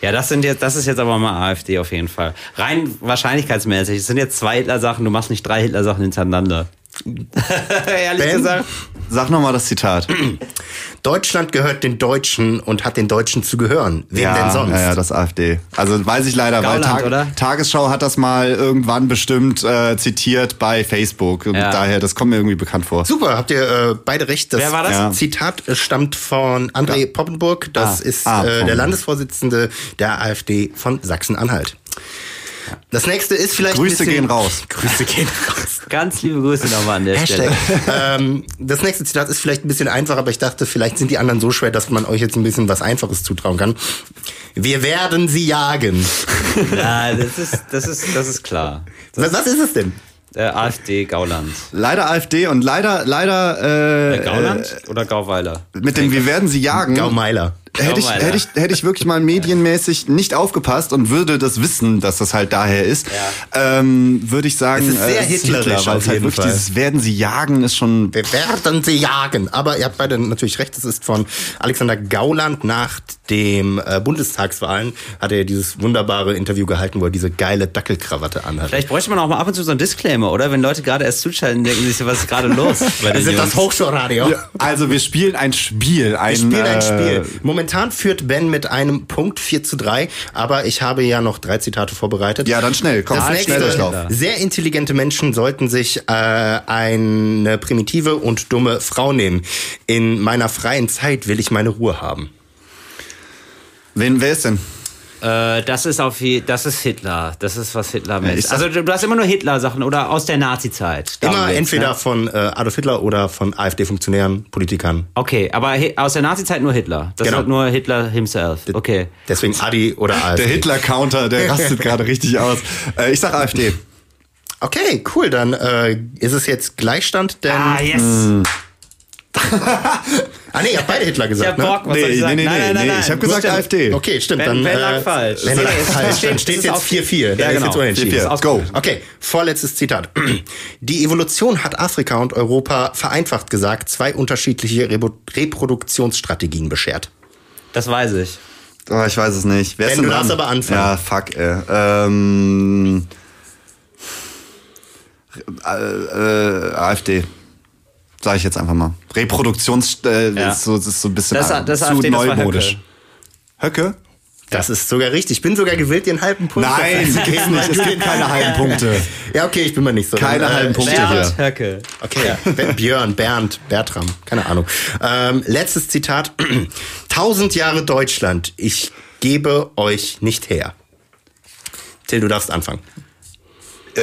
S2: Ja, das sind jetzt, das ist jetzt aber mal AfD auf jeden Fall. Rein wahrscheinlichkeitsmäßig. Es sind jetzt zwei Hitler-Sachen, du machst nicht drei Hitler-Sachen hintereinander. Ehrlich
S5: Ben?
S2: gesagt.
S1: Sag nochmal das Zitat.
S5: Deutschland gehört den Deutschen und hat den Deutschen zu gehören. Wem
S1: ja,
S5: denn sonst?
S1: Ja, ja, das AfD. Also weiß ich leider, weil
S2: Gauland, oder?
S1: Tagesschau hat das mal irgendwann bestimmt äh, zitiert bei Facebook. Und
S2: Ja.
S1: daher, das kommt mir irgendwie bekannt vor.
S5: Super, habt ihr äh, beide recht. Das
S2: Wer war das?
S1: Ja.
S5: Zitat stammt von André Poppenburg. Das
S2: Ah.
S5: ist
S1: Ah,
S5: äh, der Landesvorsitzende der AfD von Sachsen-Anhalt. Das nächste ist vielleicht. ein
S1: Grüße
S5: bisschen-
S1: gehen raus.
S5: Grüße gehen raus.
S2: Ganz liebe Grüße nochmal an der
S5: Hashtag.
S2: Stelle.
S5: ähm, das nächste Zitat ist vielleicht ein bisschen einfacher, aber ich dachte, vielleicht sind die anderen so schwer, dass man euch jetzt ein bisschen was Einfaches zutrauen kann. Wir werden sie jagen.
S2: Ja, das ist, das ist, das ist klar.
S5: Was, was ist es denn?
S2: Äh, AfD Gauland.
S1: Leider AfD und leider, leider äh,
S2: Äh, Gauland oder Gauweiler?
S1: äh, mit dem Wir werden sie jagen.
S5: Gaumeiler.
S1: Hätte ich, hätte, ich, hätte ich wirklich mal medienmäßig nicht aufgepasst und würde das wissen, dass das halt daher ist, ähm, würde ich sagen,
S5: Es ist sehr
S1: äh,
S5: hitlerisch
S1: weil
S5: auf
S1: es halt wirklich
S5: Fall.
S1: dieses Werden sie jagen ist schon
S5: Wir werden sie jagen. Aber ihr habt beide natürlich recht. Es ist von Alexander Gauland nach dem äh, Bundestagswahlen hat er dieses wunderbare Interview gehalten, wo er diese geile Dackelkrawatte anhat.
S2: Vielleicht bräuchte man auch mal ab und zu so einen Disclaimer, oder? Wenn Leute gerade erst zuschalten, denken sie sich, was ist gerade los
S5: Wir sind
S2: Jungs?
S5: das Hochschulradio.
S1: Also wir spielen ein Spiel. Ein,
S5: Wir spielen ein
S1: äh,
S5: Spiel. Momentan führt Ben mit einem Punkt 4 zu 3, aber ich habe ja noch drei Zitate vorbereitet.
S1: Ja, dann schnell, komm,
S5: das
S1: schnell Durchlauf.
S5: Sehr intelligente Menschen sollten sich äh, eine primitive und dumme Frau nehmen. In meiner freien Zeit will ich meine Ruhe haben.
S1: Wen, wer ist denn?
S2: Äh, das ist auf das ist Hitler. Das ist was Hitler mit.
S1: sag-
S2: Also du hast immer nur Hitler-Sachen oder aus der Nazi-Zeit.
S5: Immer
S2: geht's,
S5: entweder
S2: ne?
S5: von äh, Adolf Hitler oder von AfD-Funktionären, Politikern.
S2: Okay, aber aus der Nazi-Zeit nur Hitler. Das
S5: Genau.
S2: ist nur Hitler himself. Okay.
S5: Deswegen Adi oder AfD.
S1: Der Hitler-Counter, der rastet gerade richtig aus. Äh, ich sag AfD.
S5: Okay, cool. Dann äh, ist es jetzt Gleichstand, denn
S2: Ah, yes.
S5: Ah nee, ihr habt beide Hitler
S2: Ich
S5: gesagt,
S2: hab
S5: ne?
S2: Bock, was
S1: Nee,
S2: soll ich
S1: nee,
S2: sagen?
S1: nee,
S2: nein,
S1: nee,
S2: nein, nein, nein.
S1: ich habe gesagt AfD.
S5: Okay, stimmt.
S2: Ben-
S5: dann, äh,
S2: lag falsch.
S5: Ben
S2: Nee,
S5: lag falsch.
S2: steht-
S5: Dann steht
S2: ist
S5: jetzt 4-4. Dann
S2: Ja,
S5: ist
S2: genau.
S5: jetzt unentschieden.
S1: 4-4. Go.
S5: Okay, vorletztes Zitat. Die Evolution hat Afrika und Europa vereinfacht gesagt zwei unterschiedliche Reproduktionsstrategien beschert.
S2: Das weiß ich.
S1: Oh, ich weiß es nicht. Wer ist
S5: Ben,
S1: denn
S5: du darfst aber anfangen.
S1: Ja, fuck, ey. Ähm, äh, äh, AfD. Sag ich jetzt einfach mal. Reproduktions... Äh,
S2: Ja.
S1: ist, so, das ist so ein bisschen
S2: Das-
S1: äh,
S2: das
S1: zu
S2: AfD,
S1: neumodisch. Höcke?
S5: Das ist sogar richtig. Ich bin sogar gewillt, einen halben Punkt
S1: Nein, gibt's
S5: geben,
S1: nicht. Es gibt
S5: den-
S1: keine halben Punkte.
S5: Ja, okay, ich bin mal nicht so.
S1: Keine
S5: Dann,
S1: halben Punkte
S5: steht-
S1: hier.
S2: Bernd Höcke.
S5: Okay, Be- Björn, Bernd, Bertram, keine Ahnung. Ähm, letztes Zitat. Tausend Jahre Deutschland, ich gebe euch nicht her. Till, du darfst anfangen.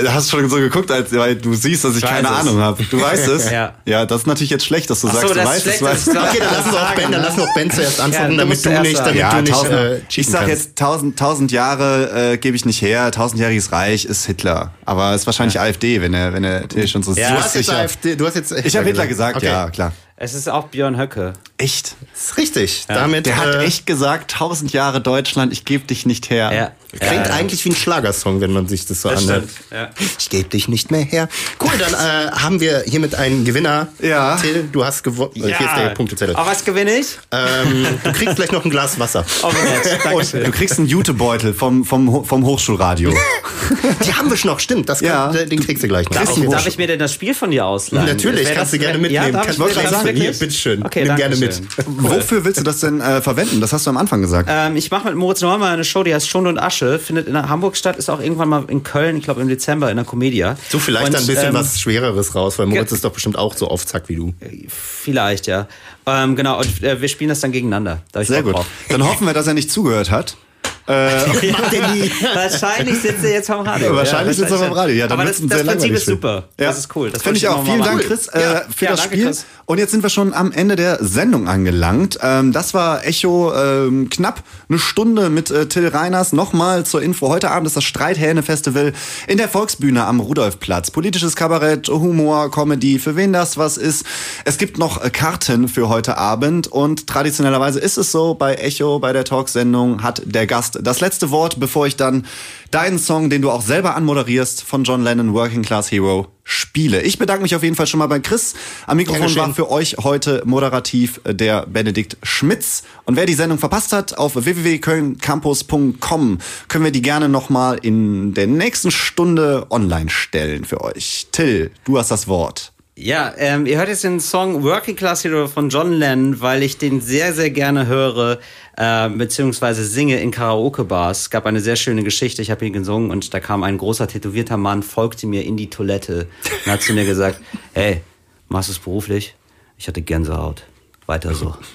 S1: Du hast schon so geguckt, als, weil du siehst, dass ich
S2: Ich
S1: keine
S2: es.
S1: Ahnung habe. Du weißt es?
S2: Ja.
S1: Ja, das ist natürlich jetzt schlecht, dass du
S2: Ach so,
S1: sagst, du
S2: das ist
S1: weißt es. Weißt.
S5: Okay, dann lass uns auch Ben, dann lass uns Ben zuerst antworten,
S2: du
S5: damit du nicht,
S2: sagen.
S5: damit
S1: Ja,
S5: du nicht
S1: tausend,
S5: äh,
S1: ich sag
S5: kannst.
S1: jetzt tausend, tausend Jahre äh, gebe ich nicht her, tausendjähriges Reich ist Hitler. Aber es ist wahrscheinlich AfD, wenn er, wenn er schon so
S2: Ja.
S5: Du
S1: so
S5: hast jetzt AfD, du hast jetzt
S1: Ich habe Hitler gesagt,
S5: Okay.
S1: ja, klar.
S2: Es ist auch Björn Höcke.
S1: Echt?
S5: Das ist richtig. Damit
S1: Der hat
S5: äh,
S1: echt gesagt, tausend Jahre Deutschland, ich gebe dich nicht her.
S2: Ja.
S5: Klingt
S2: ja,
S5: eigentlich wie ein Schlagersong, wenn man sich das so
S2: Das
S5: anhört.
S2: ja.
S5: Ich gebe dich nicht mehr her. Cool, dann äh, haben wir hiermit einen Gewinner.
S1: Ja.
S5: Till, du hast gewonnen. Hier ist der Punktezettel.
S2: Aber was gewinne ich?
S5: Ähm, du kriegst gleich noch ein Glas Wasser.
S2: Oh, nett.
S1: Und du kriegst einen Jutebeutel vom, vom, vom Hochschulradio.
S5: Die haben wir schon noch, stimmt. Das kann,
S1: Ja.
S5: Den kriegst du gleich noch.
S2: Darf ich, darf ich mir denn das Spiel von dir ausleihen?
S5: Natürlich, kannst du gerne
S2: Ja,
S5: mitnehmen.
S2: darf
S5: Kannst
S2: ich, ich
S5: sagen, hier, bitteschön.
S2: Okay,
S5: Nimm gerne mit.
S2: Schön.
S1: Wofür willst du das denn äh, verwenden? Das hast du am Anfang gesagt.
S2: Ähm, ich mache mit Moritz Neumann eine Show, die heißt Stunde und Asche. Findet in Hamburg statt, ist auch irgendwann mal in Köln, ich glaube im Dezember, in der Comedia.
S5: So, vielleicht
S2: Und,
S5: ein bisschen
S2: ähm,
S5: was Schwereres raus, weil Moritz ist doch bestimmt auch so auf Zack wie du.
S2: Vielleicht, ja. Ähm, genau, und äh, wir spielen das dann gegeneinander. Da
S1: Sehr gut.
S2: drauf.
S1: Dann hoffen wir, dass er nicht zugehört hat.
S5: Nie.
S2: Wahrscheinlich sitzt er jetzt vom Radio.
S1: Wahrscheinlich sitzt er vom Radio. Ja, dann
S2: Aber das, das Prinzip ist super.
S1: Ja.
S2: Das ist cool. Das
S1: Finde ich auch. Vielen Dank. Chris, äh,
S2: Ja,
S1: für
S2: ja,
S1: das
S2: danke,
S1: Spiel.
S2: Chris.
S1: Und jetzt sind wir schon am Ende der Sendung angelangt. Ähm, das war Echo ähm, knapp eine Stunde mit äh, Till Reiners. Nochmal zur Info. Heute Abend ist das Streithähne-Festival in der Volksbühne am Rudolfplatz. Politisches Kabarett, Humor, Comedy, für wen das was ist. Es gibt noch äh, Karten für heute Abend und traditionellerweise ist es so, bei Echo, bei der Talksendung hat der Gast das letzte Wort, bevor ich dann deinen Song, den du auch selber anmoderierst, von John Lennon, Working Class Hero, spiele. Ich bedanke mich auf jeden Fall schon mal bei Chris. Am Mikrofon war für euch heute moderativ äh, der Benedikt Schmitz. Und wer die Sendung verpasst hat, auf www.kölncampus.com können wir die gerne nochmal in der nächsten Stunde online stellen für euch. Till, du hast das Wort.
S2: Ja, ähm, ihr hört jetzt den Song Working Class Hero von John Lennon, weil ich den sehr, sehr gerne höre, äh, beziehungsweise singe in Karaoke-Bars. Es gab eine sehr schöne Geschichte, ich habe ihn gesungen und da kam ein großer tätowierter Mann, folgte mir in die Toilette und hat zu mir gesagt, hey, machst du es beruflich? Ich hatte Gänsehaut. Weiter so.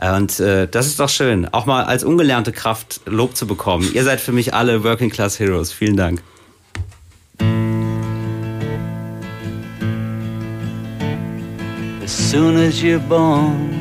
S2: Und äh, das ist doch schön, auch mal als ungelernte Kraft Lob zu bekommen. Ihr seid für mich alle Working Class Heroes. Vielen Dank.
S6: Soon as you're born,